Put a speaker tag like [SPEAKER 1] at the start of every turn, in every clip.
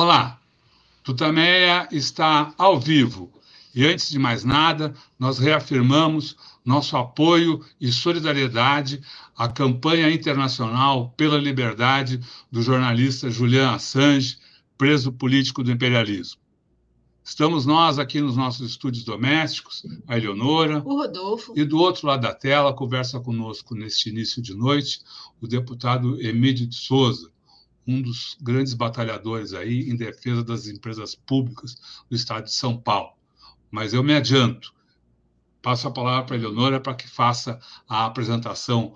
[SPEAKER 1] Olá, Tutameia está ao vivo e, antes de mais nada, nós reafirmamos nosso apoio e solidariedade à campanha internacional pela liberdade do jornalista Julian Assange, preso político do imperialismo. Estamos nós aqui nos nossos estúdios domésticos, a Eleonora.
[SPEAKER 2] O Rodolfo.
[SPEAKER 1] E do outro lado da tela, conversa conosco neste início de noite, o deputado Emílio de Souza, um dos grandes batalhadores aí em defesa das empresas públicas do estado de São Paulo. Mas eu me adianto, passo a palavra para a Eleonora para que faça a apresentação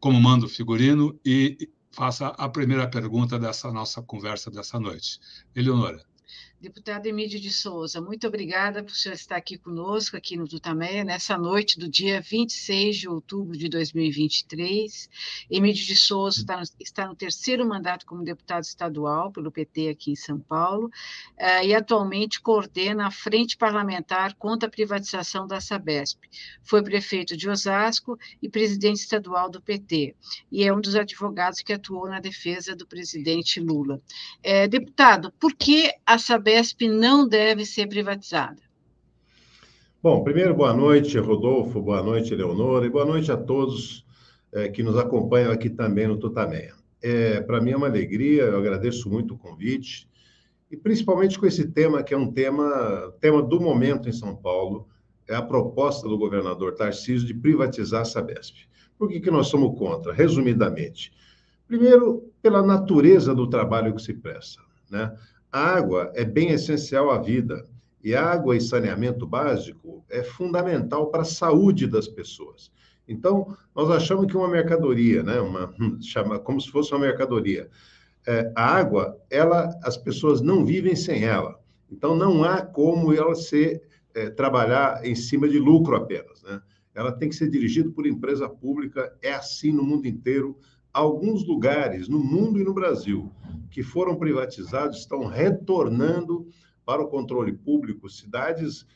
[SPEAKER 1] como manda o figurino e faça a primeira pergunta dessa nossa conversa dessa noite. Eleonora.
[SPEAKER 2] Deputado Emílio de Souza, muito obrigada por senhor estar aqui conosco, aqui no Tutameia, nessa noite do dia 26 de outubro de 2023. Emílio de Souza está no, está no terceiro mandato como deputado estadual pelo PT aqui em São Paulo uh, e atualmente coordena a Frente Parlamentar contra a Privatização da Sabesp. Foi prefeito de Osasco e presidente estadual do PT, e é um dos advogados que atuou na defesa do presidente Lula. Uh, deputado, por que a Sabesp Sabesp não deve ser privatizada?
[SPEAKER 3] Bom, primeiro, boa noite, Rodolfo, boa noite, Leonora, e boa noite a todos é, que nos acompanham aqui também no Tutameia. É, Para mim é uma alegria, eu agradeço muito o convite, e principalmente com esse tema, que é um tema, tema do momento em São Paulo, é a proposta do governador Tarcísio de privatizar a Sabesp. Por que, que nós somos contra? Resumidamente. Primeiro, pela natureza do trabalho que se presta. Né? A água é bem essencial à vida e água e saneamento básico é fundamental para a saúde das pessoas. Então, nós achamos que uma mercadoria, né, uma, chama, como se fosse uma mercadoria, é, a água, ela, as pessoas não vivem sem ela. Então, não há como ela ser, é, trabalhar em cima de lucro apenas. Né? Ela tem que ser dirigida por empresa pública, é assim no mundo inteiro. Alguns lugares, no mundo e no Brasil, que foram privatizados estão retornando para o controle público. Cidades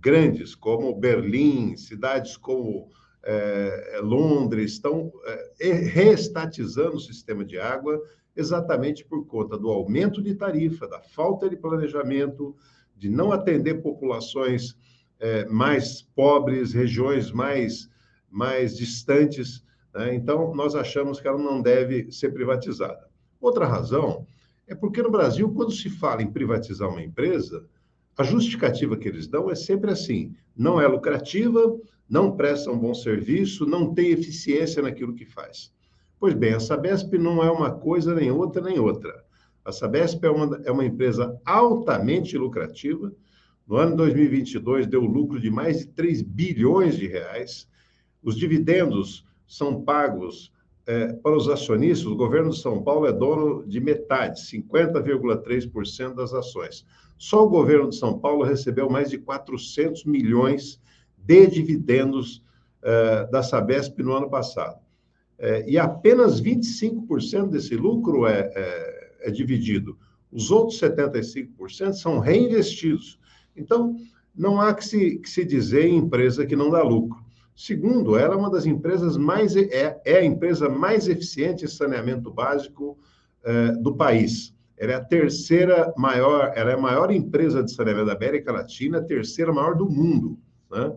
[SPEAKER 3] grandes como Berlim, cidades como é, Londres, estão é, reestatizando o sistema de água exatamente por conta do aumento de tarifa, da falta de planejamento, de não atender populações é, mais pobres, regiões mais, mais distantes. Né? Então, nós achamos que ela não deve ser privatizada. Outra razão é porque no Brasil, quando se fala em privatizar uma empresa, a justificativa que eles dão é sempre assim: não é lucrativa, não presta um bom serviço, não tem eficiência naquilo que faz. Pois bem, a Sabesp não é uma coisa nem outra nem outra. A Sabesp é uma, é uma empresa altamente lucrativa. No ano 2022, deu lucro de mais de 3 bilhões de reais. Os dividendos são pagos é, para os acionistas, o governo de São Paulo é dono de metade, 50,3% das ações. Só o governo de São Paulo recebeu mais de 400 milhões de dividendos é, da Sabesp no ano passado. É, e apenas 25% desse lucro é, é, é dividido. Os outros 75% são reinvestidos. Então, não há que se, que se dizer em empresa que não dá lucro. Segundo, ela é uma das empresas mais é, é a empresa mais eficiente em saneamento básico é, do país. Ela é a terceira maior, ela é a maior empresa de saneamento da América Latina, a terceira maior do mundo, né?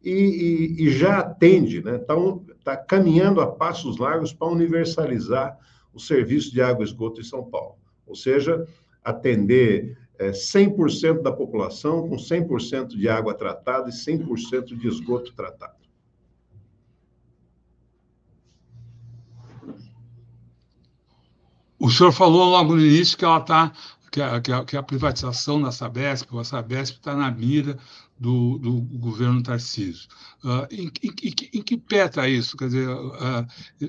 [SPEAKER 3] E, e, e já atende, né? Está tá caminhando a passos largos para universalizar o serviço de água e esgoto em São Paulo. Ou seja, atender é, 100% da população com 100% de água tratada e 100% de esgoto tratado.
[SPEAKER 1] O senhor falou logo no início que ela está que a, que, a, que a, privatização da Sabesp, a Sabesp está na mira do, do governo Tarcísio. Uh, em, em, em, que pé está isso? Quer dizer, uh,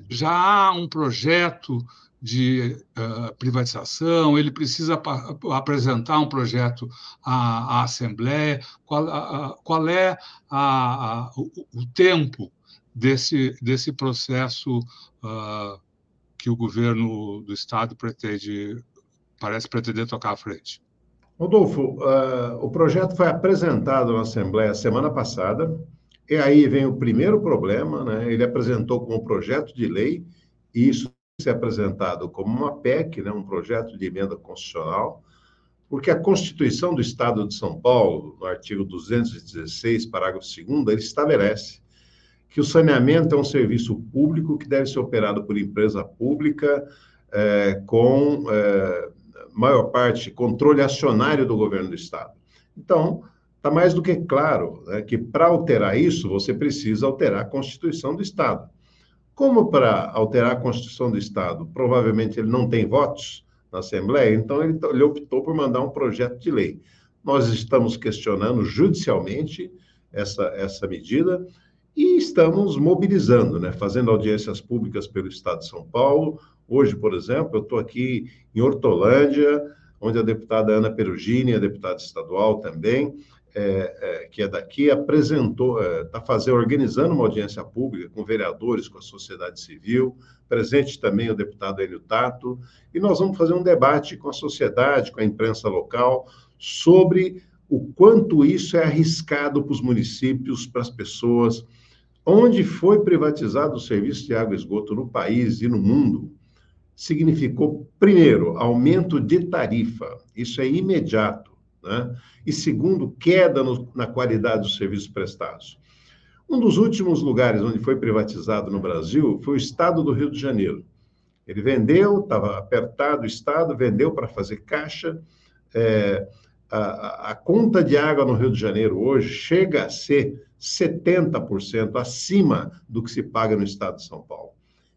[SPEAKER 1] já há um projeto de uh, privatização, ele precisa apresentar um projeto à, à Assembleia. Qual, qual é a, o, o, tempo desse, desse processo que o governo do Estado pretende, parece pretender tocar à frente?
[SPEAKER 3] Rodolfo, uh, o projeto foi apresentado na Assembleia semana passada, e aí vem o primeiro problema, né? Ele apresentou como projeto de lei, e isso se apresentado como uma PEC, né? um projeto de emenda constitucional. porque a Constituição do Estado de São Paulo, no artigo 216, parágrafo 2 ele estabelece que o saneamento é um serviço público que deve ser operado por empresa pública é, com é, maior parte controle acionário do governo do Estado. Então, está mais do que claro né, que para alterar isso, você precisa alterar a Constituição do Estado. Como para alterar a Constituição do Estado, provavelmente ele não tem votos, na Assembleia, então ele, ele optou por mandar um projeto de lei. Nós estamos questionando judicialmente essa, essa medida e estamos mobilizando, né, fazendo audiências públicas pelo Estado de São Paulo. Hoje, por exemplo, eu estou aqui em Hortolândia, onde a deputada Ana Perugini, a deputada estadual também, é, é, que é daqui, apresentou, está é, fazendo, organizando uma audiência pública com vereadores, com a sociedade civil, presente também o deputado Hélio Tato, e nós vamos fazer um debate com a sociedade, com a imprensa local, sobre o quanto isso é arriscado para os municípios, para as pessoas. Onde foi privatizado o serviço de água e esgoto no país e no mundo, significou, primeiro, aumento de tarifa, isso é imediato né? e segundo, queda no, na qualidade dos serviços prestados. Um dos últimos lugares onde foi privatizado no Brasil foi o estado do Rio de Janeiro. Ele vendeu, estava apertado o estado, vendeu para fazer caixa. É, a, a, conta de água no Rio de Janeiro hoje chega a ser 70% acima do que se paga no estado de São Paulo.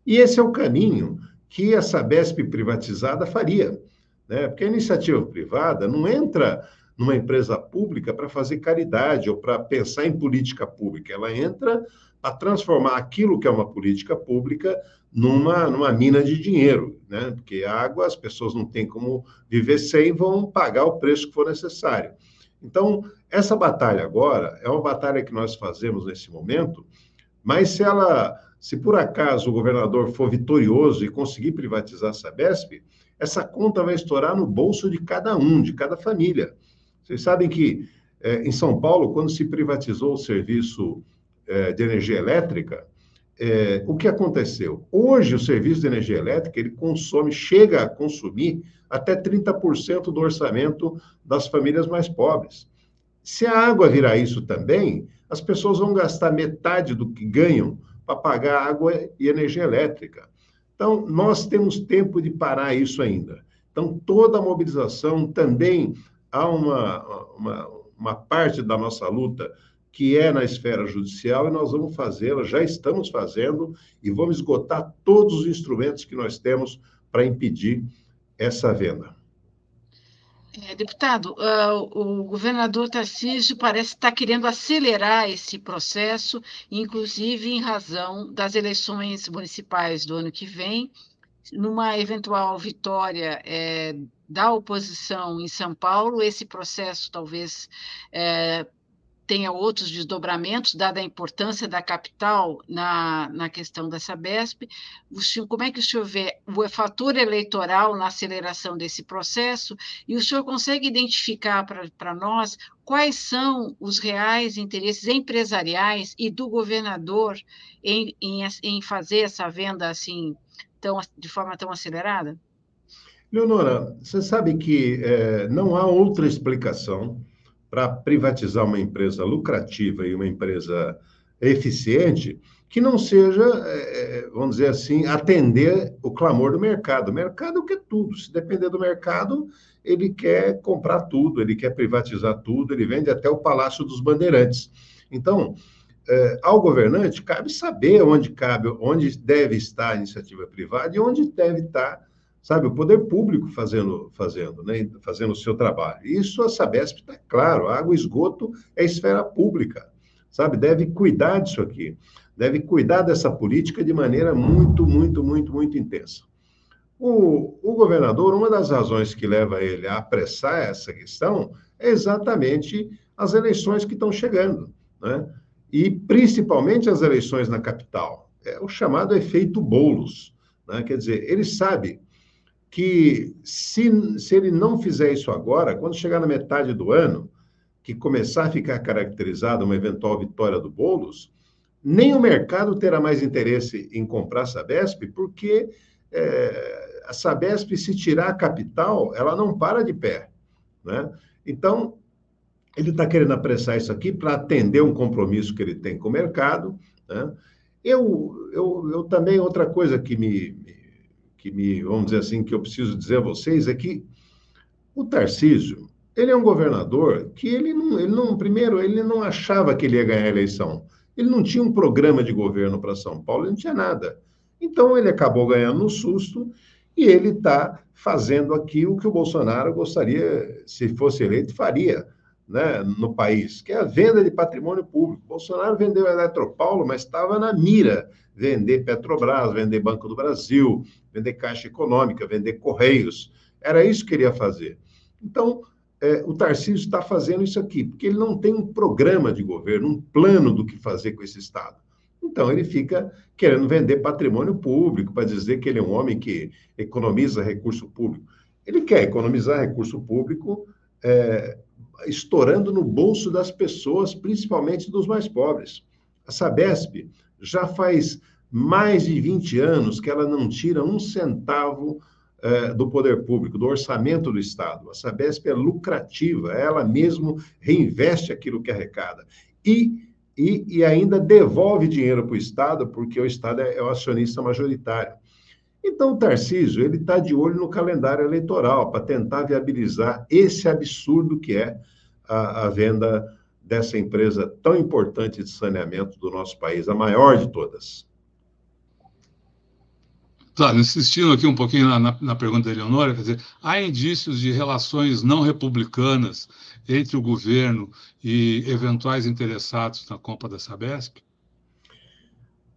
[SPEAKER 3] E esse é o caminho que a Sabesp privatizada faria, né? porque a iniciativa privada não entra numa empresa pública para fazer caridade ou para pensar em política pública. Ela entra a transformar aquilo que é uma política pública numa, numa mina de dinheiro, né? Porque água as pessoas não têm como viver sem, vão pagar o preço que for necessário. Então, essa batalha agora é uma batalha que nós fazemos nesse momento, mas se ela, se por acaso o governador for vitorioso e conseguir privatizar a Sabesp, essa conta vai estourar no bolso de cada um, de cada família. Vocês sabem que é, em São Paulo, quando se privatizou o serviço é, de energia elétrica, é, o que aconteceu? Hoje, o serviço de energia elétrica ele consome, chega a consumir até 30% do orçamento das famílias mais pobres. Se a água virar isso também, as pessoas vão gastar metade do que ganham para pagar água e energia elétrica. Então, nós temos tempo de parar isso ainda. Então, toda a mobilização também há uma, uma, uma parte da nossa luta que é na esfera judicial e nós vamos fazê-la, já estamos fazendo e vamos esgotar todos os instrumentos que nós temos para impedir essa venda.
[SPEAKER 2] É, deputado, uh, o governador Tarcísio parece estar querendo acelerar esse processo, inclusive em razão das eleições municipais do ano que vem, numa eventual vitória é, da oposição em São Paulo, esse processo talvez é, tenha outros desdobramentos, dada a importância da capital na, na questão da Sabesp. Senhor, como é que o senhor vê o fator eleitoral na aceleração desse processo? E o senhor consegue identificar para nós quais são os reais interesses empresariais e do governador em, em, em fazer essa venda assim tão, de forma tão acelerada?
[SPEAKER 3] Leonora, você sabe que é, não há outra explicação para privatizar uma empresa lucrativa e uma empresa eficiente que não seja, é, vamos dizer assim, atender o clamor do mercado. O mercado quer tudo. Se depender do mercado, ele quer comprar tudo, ele quer privatizar tudo, ele vende até o Palácio dos Bandeirantes. Então, é, ao governante cabe saber onde cabe, onde deve estar a iniciativa privada e onde deve estar sabe, o poder público fazendo, fazendo, né, fazendo o seu trabalho. Isso a Sabesp está claro, água e esgoto é esfera pública, sabe, deve cuidar disso aqui, deve cuidar dessa política de maneira muito, muito, muito, muito intensa. O, o governador, uma das razões que leva ele a apressar essa questão é exatamente as eleições que estão chegando, né? E principalmente as eleições na capital. É o chamado efeito bolos. Né? Quer dizer, ele sabe que se, se ele não fizer isso agora, quando chegar na metade do ano, que começar a ficar caracterizada uma eventual vitória do Boulos, nem o mercado terá mais interesse em comprar a Sabesp, porque é, a Sabesp, se tirar a capital, ela não para de pé. Né? Então, ele está querendo apressar isso aqui para atender um compromisso que ele tem com o mercado. Né? Eu, eu, eu também, outra coisa que me, que me, vamos dizer assim, que eu preciso dizer a vocês é que o Tarcísio, ele é um governador que ele não, ele não, primeiro, ele não achava que ele ia ganhar a eleição. Ele não tinha um programa de governo para São Paulo, ele não tinha nada. Então, ele acabou ganhando no susto e ele está fazendo aqui o que o Bolsonaro gostaria, se fosse eleito, faria né, no país, que é a venda de patrimônio público. Bolsonaro vendeu a Eletropaulo, mas estava na mira vender Petrobras, vender Banco do Brasil, vender Caixa Econômica, vender Correios. Era isso que ele ia fazer. Então, é, o Tarcísio está fazendo isso aqui, porque ele não tem um programa de governo, um plano do que fazer com esse Estado. Então, ele fica querendo vender patrimônio público para dizer que ele é um homem que economiza recurso público. Ele quer economizar recurso público é, estourando no bolso das pessoas, principalmente dos mais pobres. A Sabesp já faz mais de 20 anos que ela não tira um centavo é, do poder público, do orçamento do Estado. A Sabesp é lucrativa, ela mesmo reinveste aquilo que arrecada. E, e, e ainda devolve dinheiro para o Estado, porque o Estado é, é o acionista majoritário. Então, o Tarcísio, ele está de olho no calendário eleitoral para tentar viabilizar esse absurdo que é a, a, venda dessa empresa tão importante de saneamento do nosso país, a maior de todas.
[SPEAKER 1] Claro, insistindo aqui um pouquinho na, na, na, pergunta da Eleonora, quer dizer, há indícios de relações não republicanas entre o governo e eventuais interessados na compra da Sabesp?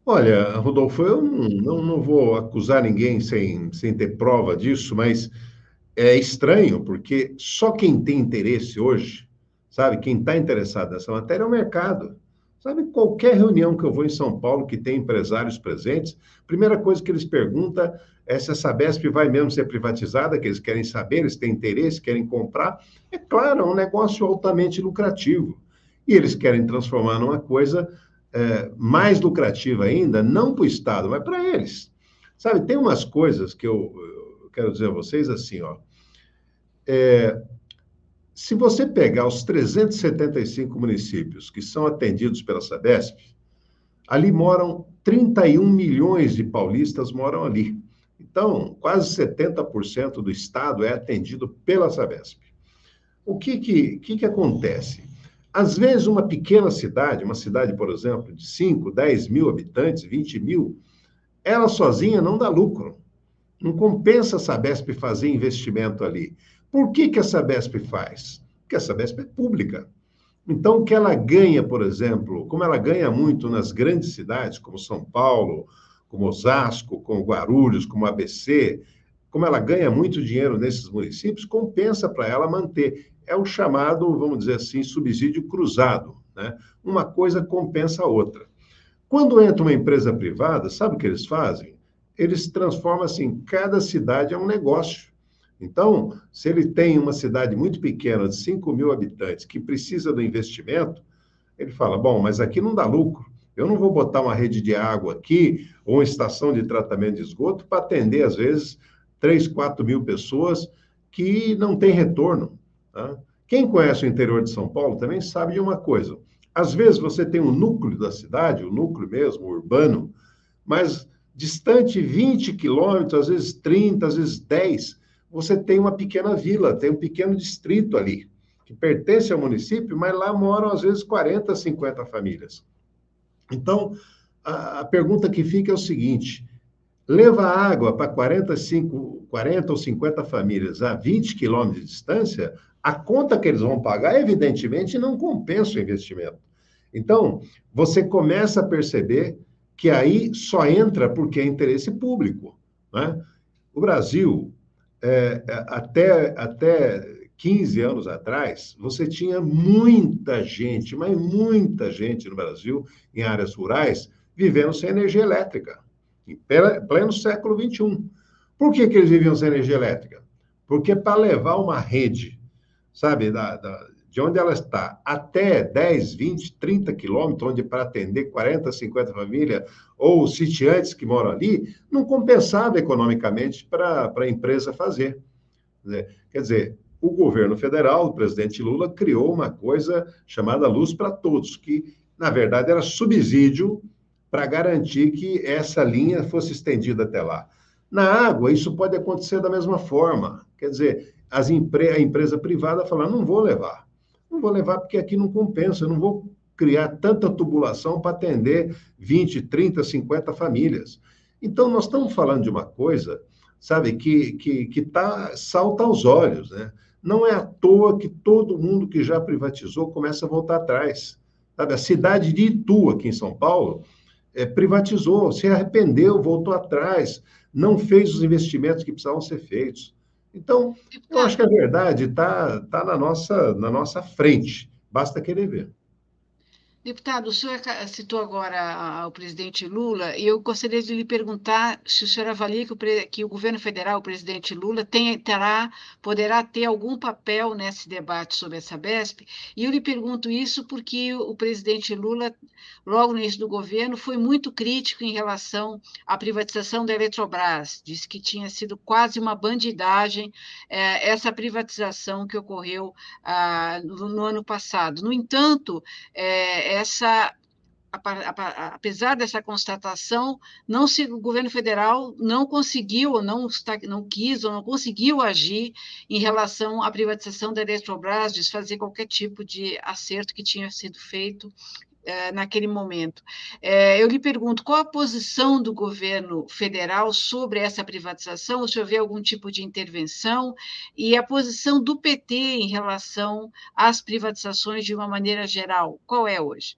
[SPEAKER 3] Olha, Rodolfo, eu não, não, vou acusar ninguém sem, sem ter prova disso, mas é estranho, porque só quem tem interesse hoje, sabe, quem está interessado nessa matéria é o mercado. Sabe, qualquer reunião que eu vou em São Paulo que tem empresários presentes, primeira coisa que eles perguntam é se a Sabesp vai mesmo ser privatizada, que eles querem saber, eles têm interesse, querem comprar. É claro, é um negócio altamente lucrativo. E eles querem transformar numa coisa é, mais lucrativa ainda, não para o Estado, mas para eles. Sabe, tem umas coisas que eu, eu quero dizer a vocês assim, ó. É, se você pegar os 375 municípios que são atendidos pela Sabesp, ali moram 31 milhões de paulistas moram ali. Então, quase 70% do estado é atendido pela Sabesp. O que que, que que acontece? Às vezes, uma pequena cidade, uma cidade, por exemplo, de 5, 10 mil habitantes, 20 mil, ela sozinha não dá lucro. Não compensa a Sabesp fazer investimento ali. Por que, que a Sabesp faz? Porque a Sabesp é pública. Então, o que ela ganha, por exemplo, como ela ganha muito nas grandes cidades, como São Paulo, como Osasco, como Guarulhos, como ABC, como ela ganha muito dinheiro nesses municípios, compensa para ela manter. É o chamado, vamos dizer assim, subsídio cruzado. Né? Uma coisa compensa a outra. Quando entra uma empresa privada, sabe o que eles fazem? Eles transformam assim, cada cidade é um negócio. Então, se ele tem uma cidade muito pequena, de 5 mil habitantes, que precisa do investimento, ele fala: bom, mas aqui não dá lucro. Eu não vou botar uma rede de água aqui ou uma estação de tratamento de esgoto para atender, às vezes, 3, 4 mil pessoas que não têm retorno. Tá? Quem conhece o interior de São Paulo também sabe de uma coisa. Às vezes você tem um núcleo da cidade, o um núcleo mesmo, urbano, mas distante 20 quilômetros, às vezes 30, às vezes 10, você tem uma pequena vila, tem um pequeno distrito ali, que pertence ao município, mas lá moram às vezes 40, 50 famílias. Então, a, a pergunta que fica é o seguinte: leva água para 45, 40 ou 50 famílias a 20 quilômetros de distância, a conta que eles vão pagar, evidentemente, não compensa o investimento. Então, você começa a perceber que aí só entra porque é interesse público. Né? O Brasil, é, é, até, até 15 anos atrás, você tinha muita gente, mas muita gente no Brasil, em áreas rurais, vivendo sem energia elétrica, em pleno século XXI. Por que, que eles viviam sem energia elétrica? Porque para levar uma rede, sabe, da, da, de onde ela está até 10, 20, 30 quilômetros, onde para atender 40, 50 famílias, ou sitiantes que moram ali, não compensava economicamente para a empresa fazer. Quer dizer, o governo federal, o presidente Lula, criou uma coisa chamada Luz para Todos, que, na verdade, era subsídio para garantir que essa linha fosse estendida até lá. Na água, isso pode acontecer da mesma forma. Quer dizer, as empre a empresa privada fala: não vou levar. Não vou levar porque aqui não compensa, não vou criar tanta tubulação para atender 20, 30, 50 famílias. Então, nós estamos falando de uma coisa, sabe, que, que, que tá, salta aos olhos, né? Não é à toa que todo mundo que já privatizou começa a voltar atrás. Sabe, a cidade de Itu, aqui em São Paulo, é, privatizou, se arrependeu, voltou atrás, não fez os investimentos que precisavam ser feitos. Então, eu acho que a verdade está tá na, nossa, na nossa frente, basta querer ver.
[SPEAKER 2] Deputado, o senhor citou agora o presidente Lula, e eu gostaria de lhe perguntar se o senhor avalia que o, que o governo federal, o presidente Lula, tem, terá, poderá ter algum papel nesse debate sobre essa BESP, e eu lhe pergunto isso porque o presidente Lula, logo no início do governo, foi muito crítico em relação à privatização da Eletrobras, disse que tinha sido quase uma bandidagem eh, essa privatização que ocorreu ah, no, no, ano passado. No entanto, eh, essa apesar dessa constatação, não se, o governo federal não conseguiu, não, não quis, ou não conseguiu agir em relação à privatização da Eletrobras, desfazer qualquer tipo de acerto que tinha sido feito naquele momento. É, eu lhe pergunto, qual a posição do governo federal sobre essa privatização? Senhor vê algum tipo de intervenção? E a posição do PT em relação às privatizações de uma maneira geral, qual é hoje?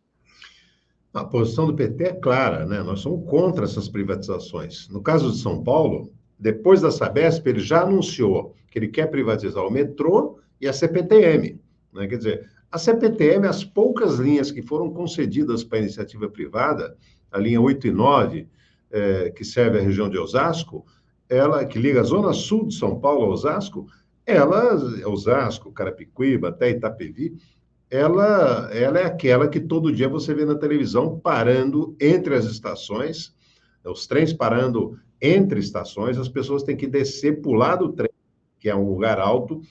[SPEAKER 3] A posição do PT é clara, né? Nós somos contra essas privatizações. No caso de São Paulo, depois da Sabesp, ele já anunciou que ele quer privatizar o metrô e a CPTM. Né? Quer dizer, a CPTM, as poucas linhas que foram concedidas para a iniciativa privada, a linha 8 e 9, é, que serve a região de Osasco, ela que liga a zona sul de São Paulo a Osasco, ela, Osasco, Carapicuíba, até Itapevi, ela, ela é aquela que todo dia você vê na televisão parando entre as estações, os trens parando entre estações, as pessoas têm que descer, pular do trem, que é um lugar alto,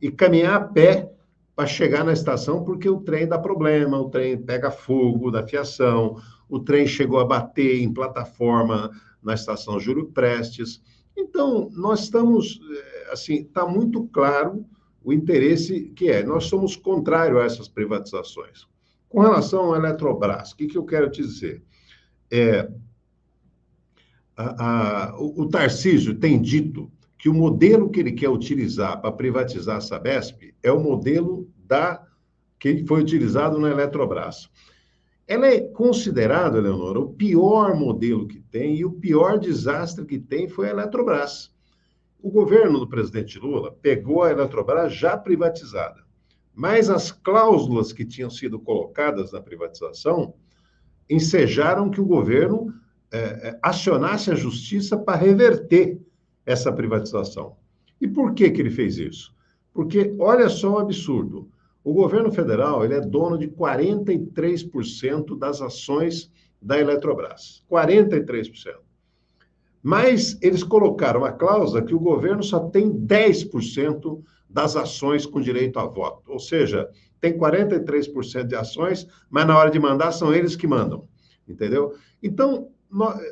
[SPEAKER 3] e caminhar a pé para chegar na estação, porque o trem dá problema, o trem pega fogo da fiação, o trem chegou a bater em plataforma na estação Júlio Prestes. Então, nós estamos, eh, assim, está muito claro o interesse que é. Nós somos contrários a essas privatizações. Com relação à Eletrobras, o que, que eu quero te dizer? É, a, a, o, o Tarcísio tem dito que o modelo que ele quer utilizar para privatizar a Sabesp é o modelo da que foi utilizado na Eletrobras. Ela é considerada, Leonora, o pior modelo que tem e o pior desastre que tem foi a Eletrobras. O governo do presidente Lula pegou a Eletrobras já privatizada, mas as cláusulas que tinham sido colocadas na privatização ensejaram que o governo é, acionasse a justiça para reverter essa privatização. E por que, que ele fez isso? Porque, olha só o absurdo, o governo federal ele é dono de 43% das ações da Eletrobras. 43%. Mas eles colocaram a cláusula que o governo só tem 10% das ações com direito a voto. Ou seja, tem 43% de ações, mas na hora de mandar são eles que mandam. Entendeu? Então,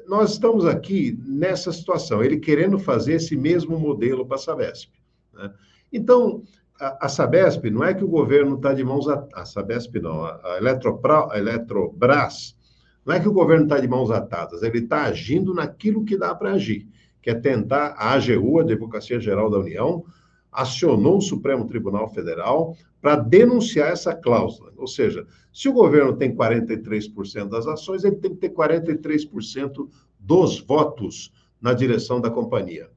[SPEAKER 3] nós estamos aqui nessa situação, ele querendo fazer esse mesmo modelo para a Sabesp. Né? Então, a, a, Sabesp, não é que o governo está de mãos atadas, a Sabesp não, a, a, Eletropra, a Eletrobras, não é que o governo está de mãos atadas, ele está agindo naquilo que dá para agir, que é tentar, a AGU, a Advocacia Geral da União, acionou o Supremo Tribunal Federal para denunciar essa cláusula. Ou seja, se o governo tem 43% das ações, ele tem que ter 43% dos votos na direção da companhia.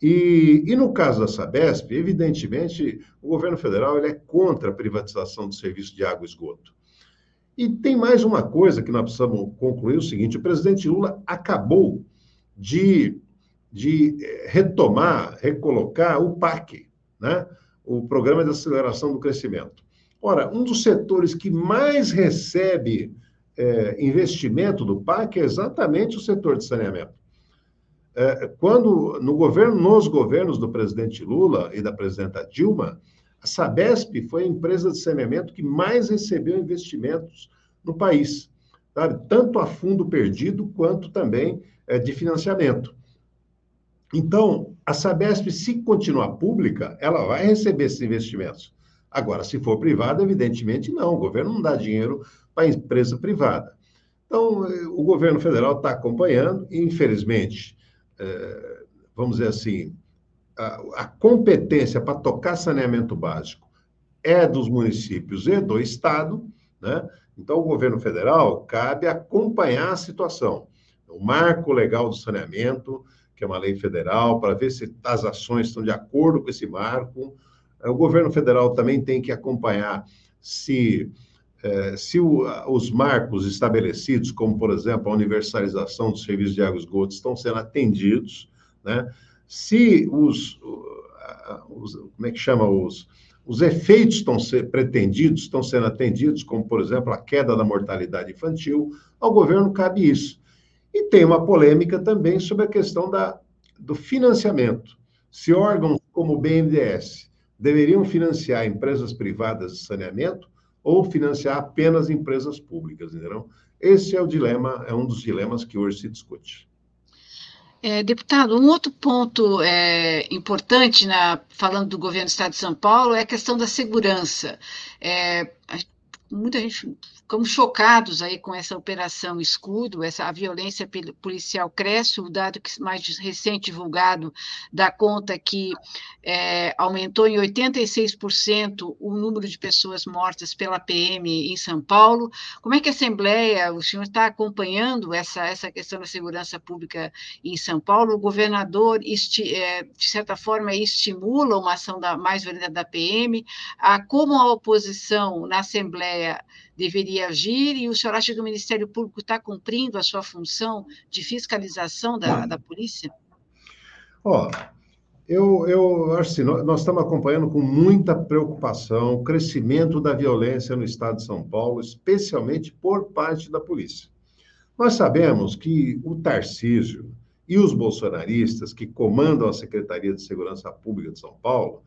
[SPEAKER 3] E, e, no caso da Sabesp, evidentemente, o governo federal ele é contra a privatização do serviço de água e esgoto. E tem mais uma coisa que nós precisamos concluir: o seguinte, o presidente Lula acabou de de eh, retomar, recolocar o PAC, né? o Programa de Aceleração do Crescimento. Ora, um dos setores que mais recebe é, investimento do PAC é exatamente o setor de saneamento. é, quando no governo, nos governos do presidente Lula e da presidenta Dilma, a Sabesp foi a empresa de saneamento que mais recebeu investimentos no país, sabe? tanto a fundo perdido quanto também é, de financiamento. Então, a Sabesp, se continuar pública, ela vai receber esses investimentos. Agora, se for privada, evidentemente não. O governo não dá dinheiro para a empresa privada. Então, o governo federal está acompanhando, e, infelizmente, é, vamos dizer assim, a, a competência para tocar saneamento básico é dos municípios e do Estado, né? Então, o governo federal cabe acompanhar a situação. O marco legal do saneamento, que é uma lei federal, para ver se as ações estão de acordo com esse marco. O governo federal também tem que acompanhar se, eh, se os marcos estabelecidos, como, por exemplo, a universalização dos serviços de água e esgoto, estão sendo atendidos, né? se os, os como é que chama, os, os efeitos estão ser pretendidos, estão sendo atendidos, como, por exemplo, a queda da mortalidade infantil, ao governo cabe isso. E tem uma polêmica também sobre a questão da, do financiamento. Se órgãos como o BNDES deveriam financiar empresas privadas de saneamento ou financiar apenas empresas públicas, entendeu? Esse é o dilema, é um dos dilemas que hoje se discute.
[SPEAKER 2] É, deputado, um outro ponto é, importante, na, falando do governo do Estado de São Paulo, é a questão da segurança. É, muita gente ficamos chocados aí com essa operação escudo, essa a violência policial cresce, o dado que mais recente divulgado dá conta que é, aumentou em 86% o número de pessoas mortas pela PM em São Paulo. Como é que a Assembleia, o senhor está acompanhando essa, essa questão da segurança pública em São Paulo? O governador, esti, é, de certa forma, estimula uma ação da, mais violenta da PM, a, como a oposição na Assembleia deveria agir e o senhor acha que o Ministério Público está cumprindo a sua função de fiscalização da, da polícia?
[SPEAKER 3] Ó, oh, eu, eu acho assim, nós, nós estamos acompanhando com muita preocupação o crescimento da violência no estado de São Paulo, especialmente por parte da polícia. Nós sabemos que o Tarcísio e os bolsonaristas que comandam a Secretaria de Segurança Pública de São Paulo,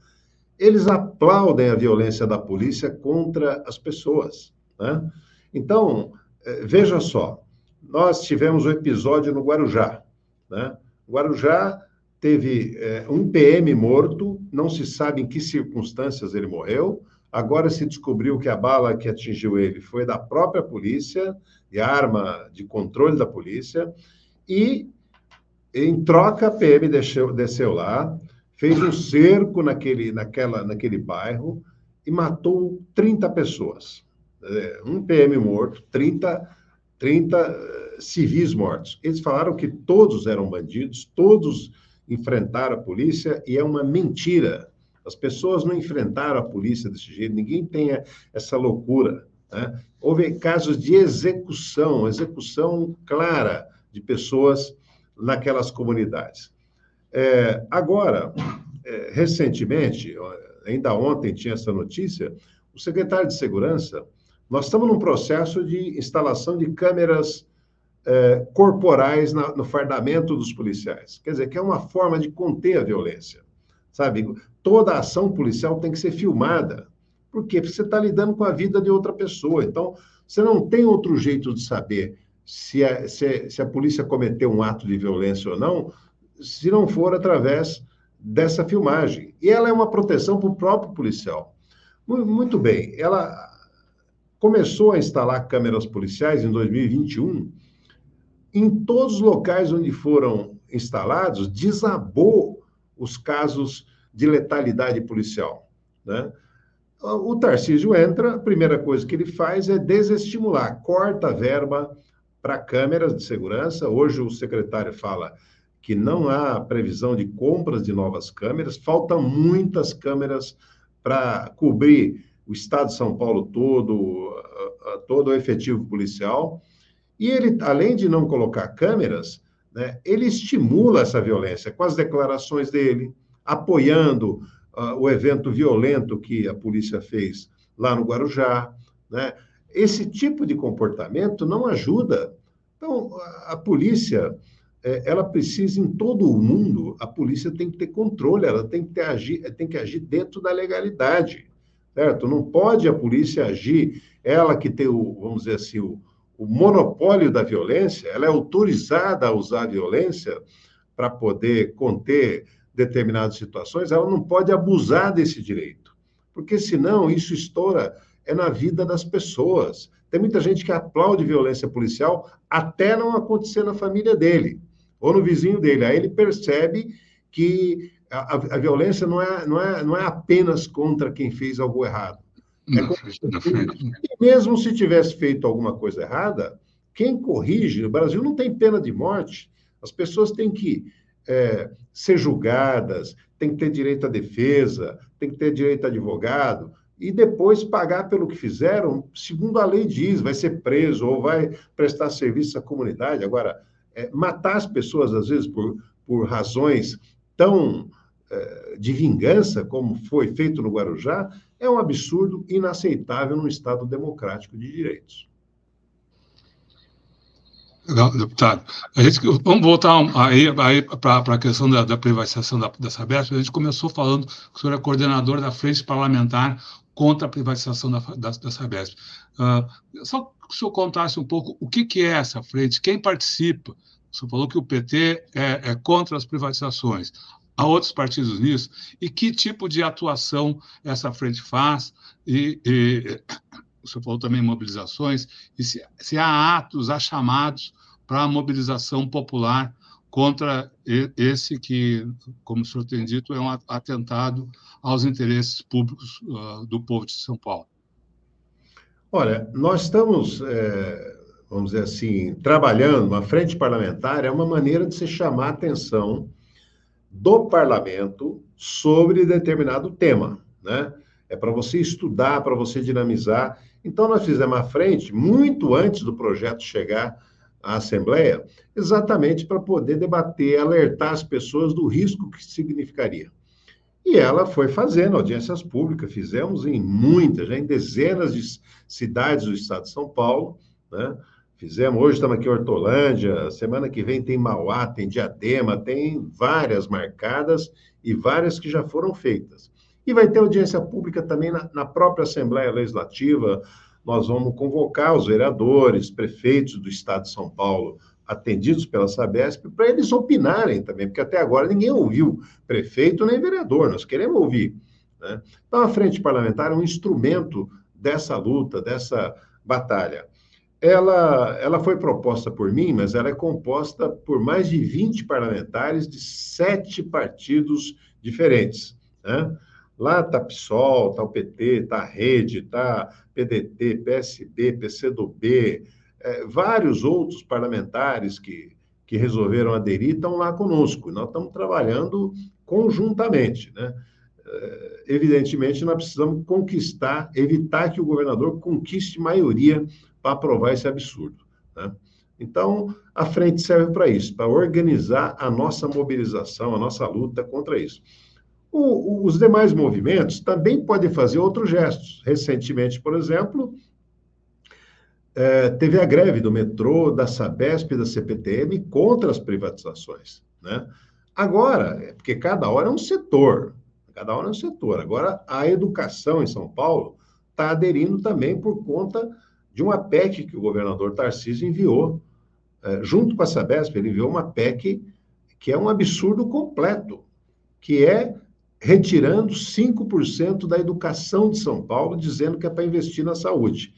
[SPEAKER 3] eles aplaudem a violência da polícia contra as pessoas. Né? Então, eh, veja só, nós tivemos um episódio no Guarujá. Né? Guarujá teve é, um PM morto, não se sabe em que circunstâncias ele morreu. Agora se descobriu que a bala que atingiu ele foi da própria polícia, de arma de controle da polícia, e em troca a PM desceu, desceu lá, fez um cerco naquele, naquela, naquele bairro e matou 30 pessoas. É, um PM morto, 30, 30 eh, civis mortos. Eles falaram que todos eram bandidos, todos enfrentaram a polícia, e é uma mentira. As pessoas não enfrentaram a polícia desse jeito, ninguém tem essa loucura. Né? Houve casos de execução, execução clara de pessoas naquelas comunidades. É, agora, é, recentemente, ainda ontem tinha essa notícia, o secretário de Segurança nós estamos num processo de instalação de câmeras eh, corporais na, no fardamento dos policiais. Quer dizer, que é uma forma de conter a violência. Sabe? Toda ação policial tem que ser filmada. Por quê? Porque você está lidando com a vida de outra pessoa. Então, você não tem outro jeito de saber se a, se, se a polícia cometeu um ato de violência ou não, se não for através dessa filmagem. E ela é uma proteção para o próprio policial. Muito bem, ela começou a instalar câmeras policiais em 2021. Em todos os locais onde foram instalados, desabou os casos de letalidade policial. Né? O Tarcísio entra, a primeira coisa que ele faz é desestimular, corta a verba para câmeras de segurança. Hoje o secretário fala que não há previsão de compras de novas câmeras, faltam muitas câmeras para cobrir o estado de São Paulo todo, todo o efetivo policial. E ele, além de não colocar câmeras, né, ele estimula essa violência com as declarações dele, apoiando uh, o evento violento que a polícia fez lá no Guarujá. Né? Esse tipo de comportamento não ajuda. Então, a, polícia é, ela precisa, em todo o mundo, a polícia tem que ter controle, ela tem que, ter, agir, tem que agir dentro da legalidade, certo? Não pode a polícia agir, ela que tem, o, vamos dizer assim, o, o monopólio da violência, ela é autorizada a usar a violência para poder conter determinadas situações, ela não pode abusar desse direito, porque senão isso estoura é na vida das pessoas. Tem muita gente que aplaude violência policial até não acontecer na família dele ou no vizinho dele. Aí ele percebe que a, a violência não é, não, é, não é apenas contra quem fez algo errado. É e mesmo se tivesse feito alguma coisa errada, quem corrige, no Brasil não tem pena de morte. As pessoas têm que é, ser julgadas, têm que ter direito à defesa, têm que ter direito a advogado, e depois pagar pelo que fizeram, segundo a lei diz, vai ser preso ou vai prestar serviço à comunidade. Agora, é, matar as pessoas, às vezes, por, por razões tão de vingança, como foi feito no Guarujá, é um absurdo inaceitável num Estado democrático de direitos.
[SPEAKER 1] Legal, deputado. A gente, vamos voltar aí, aí para a questão da, da privatização da, da Sabesp. A gente começou falando que o senhor é coordenador da Frente Parlamentar contra a privatização da, da, da Sabesp. Uh, só que o senhor contasse um pouco o que, que é essa frente, quem participa. O senhor falou que o PT é, é contra as privatizações. Há outros partidos nisso? E que tipo de atuação essa frente faz? E, e o senhor falou também mobilizações, e se, se há atos, há chamados para a mobilização popular contra esse que, como o senhor tem dito, é um atentado aos interesses públicos uh, do povo de São Paulo.
[SPEAKER 3] Olha, nós estamos, é, vamos dizer assim, trabalhando uma frente parlamentar, é uma maneira de se chamar a atenção do parlamento sobre determinado tema, né? É para você estudar, para você dinamizar. Então, nós fizemos uma frente muito antes do projeto chegar à Assembleia, exatamente para poder debater, alertar as pessoas do risco que significaria. E ela foi fazendo audiências públicas, fizemos em muitas, já em dezenas de cidades do estado de São Paulo, né? Fizemos, hoje estamos aqui em Hortolândia, semana que vem tem Mauá, tem Diadema, tem várias marcadas e várias que já foram feitas. E vai ter audiência pública também na, na própria Assembleia Legislativa. Nós vamos convocar os vereadores, prefeitos do estado de São Paulo, atendidos pela Sabesp, para eles opinarem também, porque até agora ninguém ouviu prefeito nem vereador, nós queremos ouvir. Né? Então, a frente parlamentar é um instrumento dessa luta, dessa batalha. Ela, ela foi proposta por mim, mas ela é composta por mais de 20 parlamentares de sete partidos diferentes. Né? Lá está PSOL, está o PT, está a Rede, está PDT, PSB, PCdoB, é, vários outros parlamentares que, que resolveram aderir estão lá conosco. Nós estamos trabalhando conjuntamente, né? É, evidentemente, nós precisamos conquistar, evitar que o governador conquiste maioria para aprovar esse absurdo. Né? Então, a frente serve para isso, para organizar a nossa mobilização, a nossa luta contra isso. O, os demais movimentos também podem fazer outros gestos. Recentemente, por exemplo, é, teve a greve do metrô, da Sabesp da CPTM contra as privatizações. Né? Agora, é porque cada hora é um setor, cada hora é um setor. Agora, a educação em São Paulo está aderindo também por conta de uma PEC que o governador Tarcísio enviou, é, junto com a Sabesp, ele enviou uma PEC que é um absurdo completo, que é retirando 5% da educação de São Paulo, dizendo que é para investir na saúde.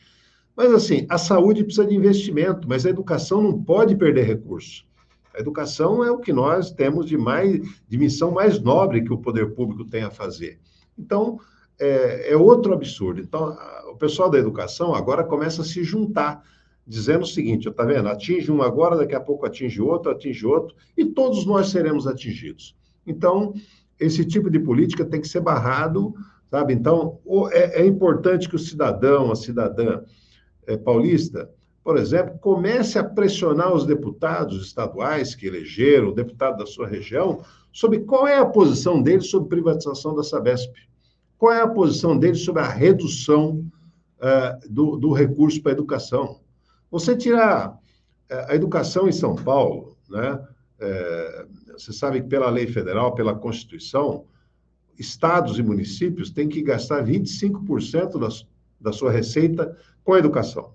[SPEAKER 3] Mas, assim, a saúde precisa de investimento, mas a educação não pode perder recurso. A educação é o que nós temos de, mais, de missão mais nobre que o poder público tem a fazer. Então, é, é outro absurdo. Então, o pessoal da educação agora começa a se juntar, dizendo o seguinte: está vendo? Atinge um agora, daqui a pouco atinge outro, atinge outro, e todos nós seremos atingidos. Então, esse tipo de política tem que ser barrado, sabe? Então, é, é importante que o cidadão, a cidadã, é, paulista, por exemplo, comece a pressionar os deputados estaduais que elegeram, o deputado da sua região, sobre qual é a posição deles sobre privatização da Sabesp. Qual é a posição deles sobre a redução uh, do, do, recurso para a educação. Você tirar uh, a educação em São Paulo, né, é, você sabe que pela lei federal, pela Constituição, estados e municípios têm que gastar 25% da, da sua receita com a educação.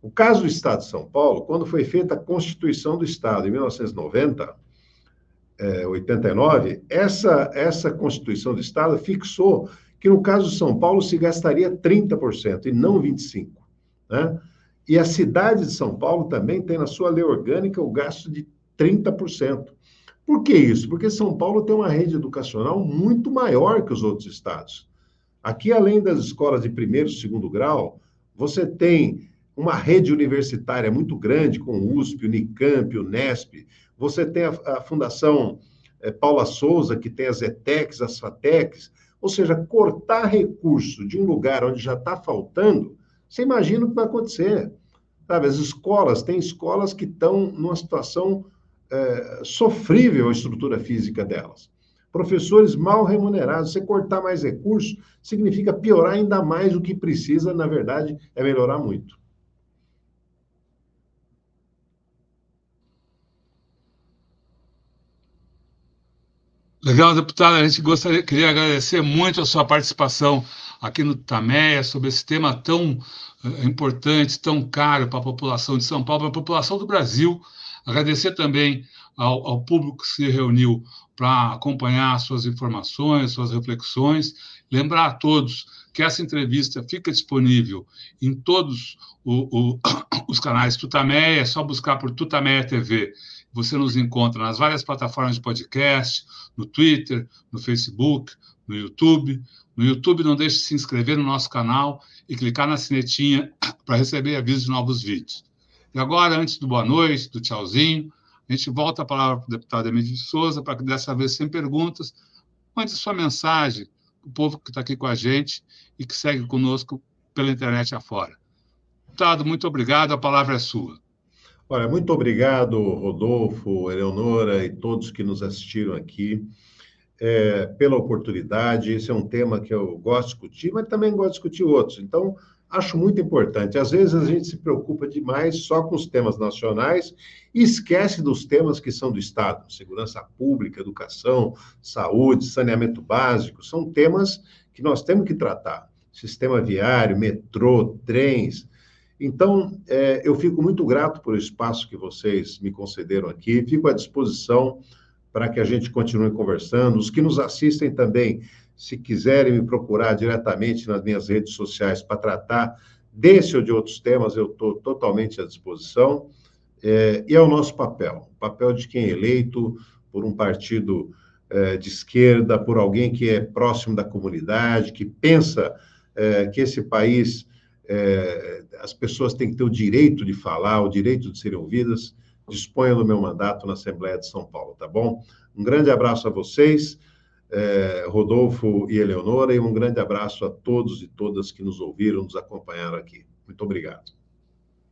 [SPEAKER 3] O caso do Estado de São Paulo, quando foi feita a Constituição do Estado, em 1990, é, 89, essa, essa Constituição do Estado fixou que no caso de São Paulo se gastaria 30% e não 25%. Né? E a cidade de São Paulo também tem na sua lei orgânica o gasto de 30%. Por que isso? Porque São Paulo tem uma rede educacional muito maior que os outros estados. Aqui, além das escolas de primeiro e segundo grau, você tem uma rede universitária muito grande, com o USP, Unicamp, Unesp. Você tem a, a Fundação é, Paula Souza, que tem as ETECs, as FATECs. Ou seja, cortar recurso de um lugar onde já está faltando, você imagina o que vai acontecer. Sabe, as escolas, tem escolas que estão numa situação é, sofrível a estrutura física delas. Professores mal remunerados. Você cortar mais recursos significa piorar ainda mais o que precisa, na verdade, é melhorar muito.
[SPEAKER 1] Legal, deputado. A gente gostaria, queria agradecer muito a sua participação aqui no Tameia sobre esse tema tão uh, importante, tão caro para a população de São Paulo, para a população do Brasil. Agradecer também ao, ao público que se reuniu para acompanhar suas informações, suas reflexões. Lembrar a todos que essa entrevista fica disponível em todos o, o, os canais Tutameia, é só buscar por Tutameia TV. Você nos encontra nas várias plataformas de podcast, no Twitter, no Facebook, no YouTube. No YouTube, não deixe de se inscrever no nosso canal e clicar na sinetinha para receber avisos de novos vídeos. E agora, antes do boa noite, do tchauzinho, a gente volta a palavra para o deputado Emílio de Souza, para que dessa vez, sem perguntas, mande sua mensagem para o povo que está aqui com a gente e que segue conosco pela internet afora. Deputado, muito obrigado, a palavra é sua.
[SPEAKER 3] Olha, muito obrigado, Rodolfo, Eleonora e todos que nos assistiram aqui, é, pela oportunidade. Esse é um tema que eu gosto de discutir, mas também gosto de discutir outros. Então, acho muito importante. Às vezes a gente se preocupa demais só com os temas nacionais e esquece dos temas que são do Estado, segurança pública, educação, saúde, saneamento básico, são temas que nós temos que tratar. Sistema viário, metrô, trens. Então, é, eu fico muito grato por o espaço que vocês me concederam aqui, fico à disposição para que a gente continue conversando. Os que nos assistem também se quiserem me procurar diretamente nas minhas redes sociais para tratar desse ou de outros temas, eu estou totalmente à disposição. É, e é o nosso papel, o papel de quem é eleito por um partido é, de esquerda, por alguém que é próximo da comunidade, que pensa é, que esse país, é, as pessoas têm que ter o direito de falar, o direito de serem ouvidas. Disponha do meu mandato na Assembleia de São Paulo, tá bom? Um grande abraço a vocês é, Rodolfo e Eleonora, e um grande abraço a todos e todas que nos ouviram, nos acompanharam aqui. Muito obrigado.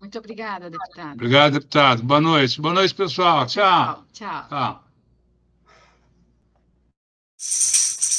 [SPEAKER 2] Muito obrigada, deputado.
[SPEAKER 1] Obrigado, deputado. Boa noite. Boa noite, pessoal.
[SPEAKER 2] Tchau. Tchau. Tchau. Tchau.